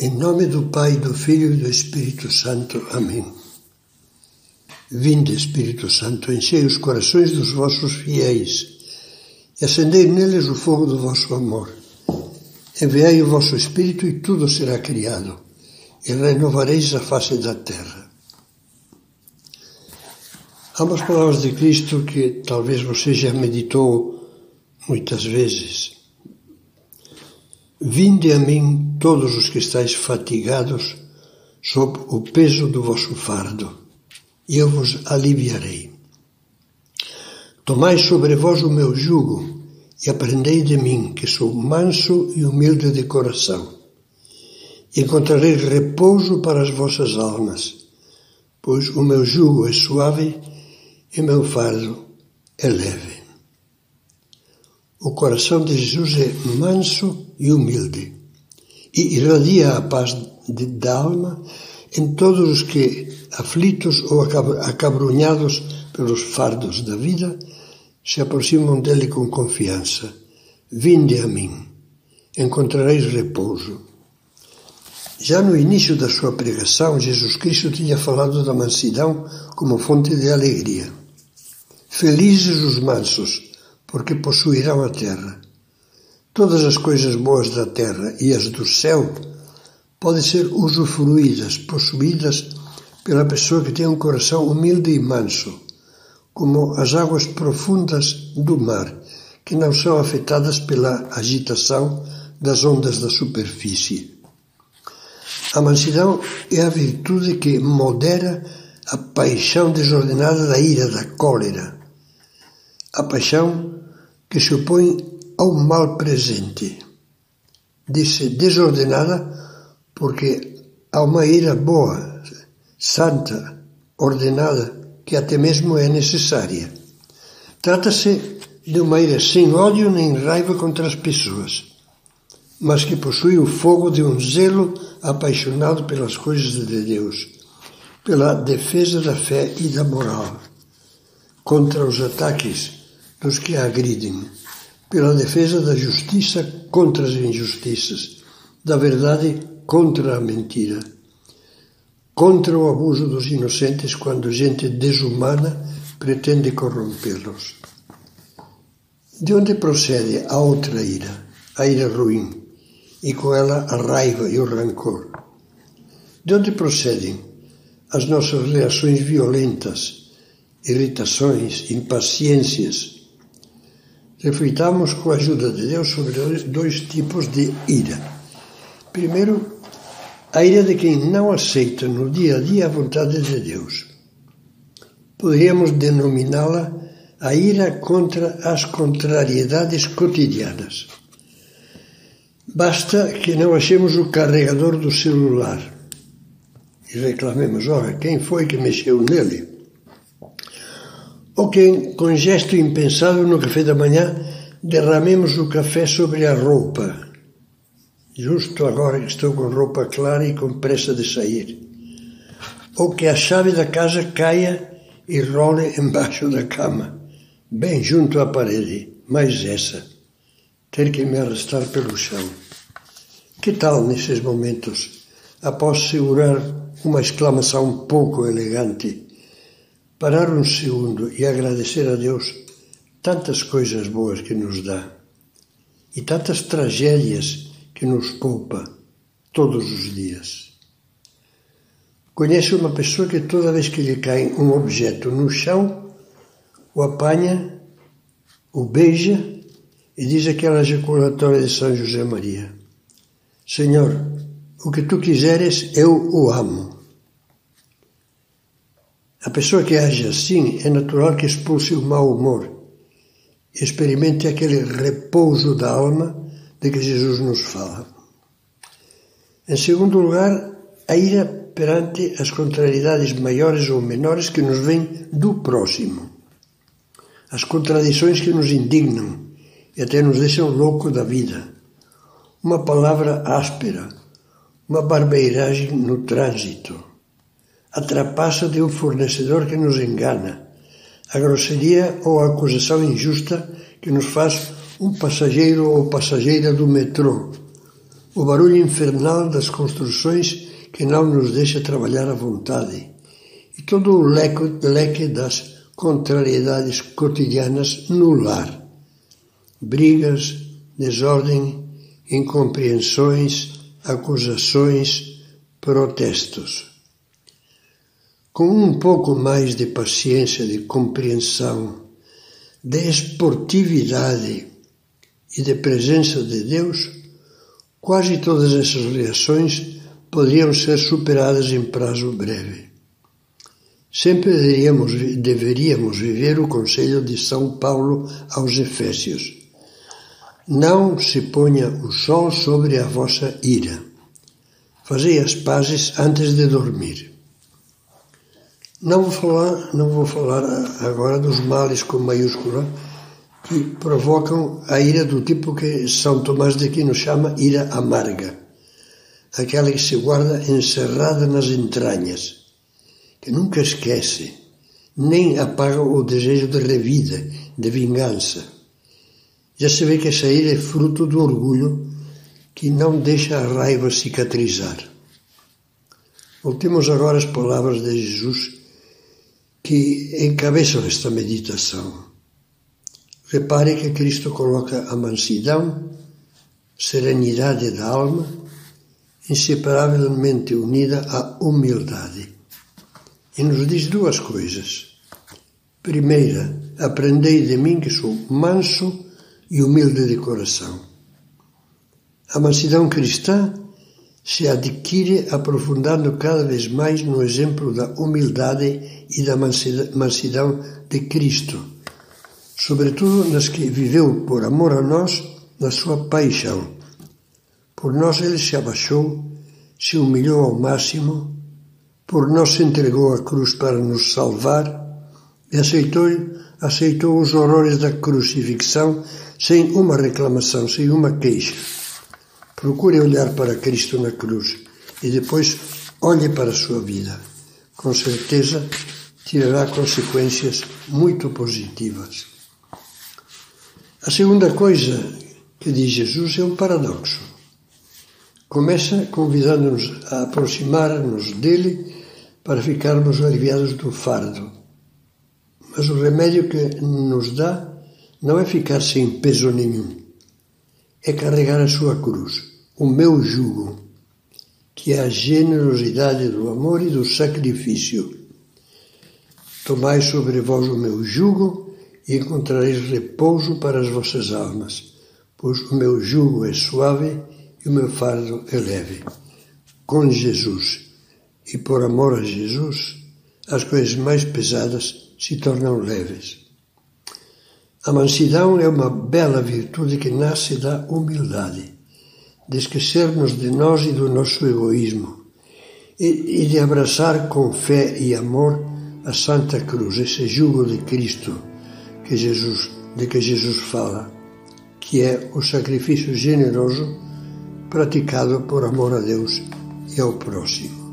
Em nome do Pai, do Filho e do Espírito Santo. Amém. Vinde, Espírito Santo, enchei os corações dos vossos fiéis e acendei neles o fogo do vosso amor. Enviai o vosso Espírito e tudo será criado, e renovareis a face da terra. Há umas palavras de Cristo que talvez você já meditou muitas vezes. Vinde a mim todos os que estáis fatigados sob o peso do vosso fardo, e eu vos aliviarei. Tomai sobre vós o meu jugo e aprendei de mim, que sou manso e humilde de coração. Encontrareis repouso para as vossas almas, pois o meu jugo é suave e meu fardo é leve. O coração de Jesus é manso e humilde e irradia a paz de, da alma em todos os que, aflitos ou acabrunhados pelos fardos da vida, se aproximam dele com confiança. Vinde a mim, encontrareis repouso. Já no início da sua pregação, Jesus Cristo tinha falado da mansidão como fonte de alegria. Felizes os mansos, porque possuirão a terra. Todas as coisas boas da terra e as do céu podem ser usufruídas, possuídas pela pessoa que tem um coração humilde e manso, como as águas profundas do mar, que não são afetadas pela agitação das ondas da superfície. A mansidão é a virtude que modera a paixão desordenada da ira, da cólera. A paixão que se opõe ao mal presente. Disse desordenada porque há uma ira boa, santa, ordenada, que até mesmo é necessária. Trata-se de uma ira sem ódio nem raiva contra as pessoas, mas que possui o fogo de um zelo apaixonado pelas coisas de Deus, pela defesa da fé e da moral, contra os ataques dos que a agridem, pela defesa da justiça contra as injustiças, da verdade contra a mentira, contra o abuso dos inocentes quando gente desumana pretende corrompê-los. De onde procede a outra ira, a ira ruim, e com ela a raiva e o rancor? De onde procedem as nossas reações violentas, irritações, impaciências, reflitamos com a ajuda de Deus sobre dois tipos de ira. Primeiro, a ira de quem não aceita no dia a dia a vontade de Deus. Poderíamos denominá-la a ira contra as contrariedades cotidianas. Basta que não achemos o carregador do celular e reclamemos: olha, quem foi que mexeu nele? Ou que, com gesto impensável no café da manhã, derramemos o café sobre a roupa, justo agora que estou com roupa clara e com pressa de sair. Ou que a chave da casa caia e role embaixo da cama, bem junto à parede, mais essa, ter que me arrastar pelo chão. Que tal nesses momentos, após segurar uma exclamação pouco elegante, parar um segundo e agradecer a Deus tantas coisas boas que nos dá e tantas tragédias que nos poupa todos os dias. Conhece uma pessoa que toda vez que lhe cai um objeto no chão, o apanha, o beija e diz aquela ejaculatória de São José Maria: Senhor, o que tu quiseres, eu o amo. A pessoa que age assim é natural que expulse o mau humor experimente aquele repouso da alma de que Jesus nos fala. Em segundo lugar, a ira perante as contrariedades maiores ou menores que nos vêm do próximo. As contradições que nos indignam e até nos deixam louco da vida. Uma palavra áspera, uma barbeiragem no trânsito a trapaça de um fornecedor que nos engana, a grosseria ou a acusação injusta que nos faz um passageiro ou passageira do metrô, o barulho infernal das construções que não nos deixa trabalhar à vontade e todo o leque, leque das contrariedades cotidianas no lar. Brigas, desordem, incompreensões, acusações, protestos. Com um pouco mais de paciência, de compreensão, de esportividade e de presença de Deus, quase todas essas reações poderiam ser superadas em prazo breve. Sempre deveríamos, deveríamos viver o conselho de São Paulo aos Efésios. Não se ponha o sol sobre a vossa ira. Fazei as pazes antes de dormir. Não vou falar, não vou falar agora dos males com maiúscula que provocam a ira do tipo que São Tomás de Aquino chama ira amarga, aquela que se guarda encerrada nas entranhas, que nunca esquece, nem apaga o desejo de revida, de vingança. Já se vê que essa ira é fruto do orgulho que não deixa a raiva cicatrizar. Voltemos agora às palavras de Jesus que encabeçam esta meditação. Repare que Cristo coloca a mansidão, serenidade da alma, inseparavelmente unida à humildade. E nos diz duas coisas. Primeira, aprendei de mim que sou manso e humilde de coração. A mansidão cristã se adquire aprofundando cada vez mais no exemplo da humildade e da mansidão de Cristo, sobretudo nas que viveu por amor a nós na sua paixão. Por nós ele se abaixou, se humilhou ao máximo, por nós se entregou à cruz para nos salvar e aceitou, aceitou os horrores da crucifixão sem uma reclamação, sem uma queixa. Procure olhar para Cristo na cruz e depois olhe para a sua vida. Com certeza tirará consequências muito positivas. A segunda coisa que diz Jesus é um paradoxo. Começa convidando-nos a aproximar-nos dele para ficarmos aliviados do fardo. Mas o remédio que nos dá não é ficar sem peso nenhum é carregar a sua cruz, o meu jugo, que é a generosidade do amor e do sacrifício. Tomai sobre vós o meu jugo e encontrareis repouso para as vossas almas, pois o meu jugo é suave e o meu fardo é leve. Com Jesus e por amor a Jesus, as coisas mais pesadas se tornam leves. A mansidão é uma bela virtude que nasce da humildade, de esquecermos de nós e do nosso egoísmo e, de abraçar com fé e amor a Santa Cruz, esse jugo de Cristo que Jesus, de que Jesus fala, que é o sacrifício generoso praticado por amor a Deus e ao próximo.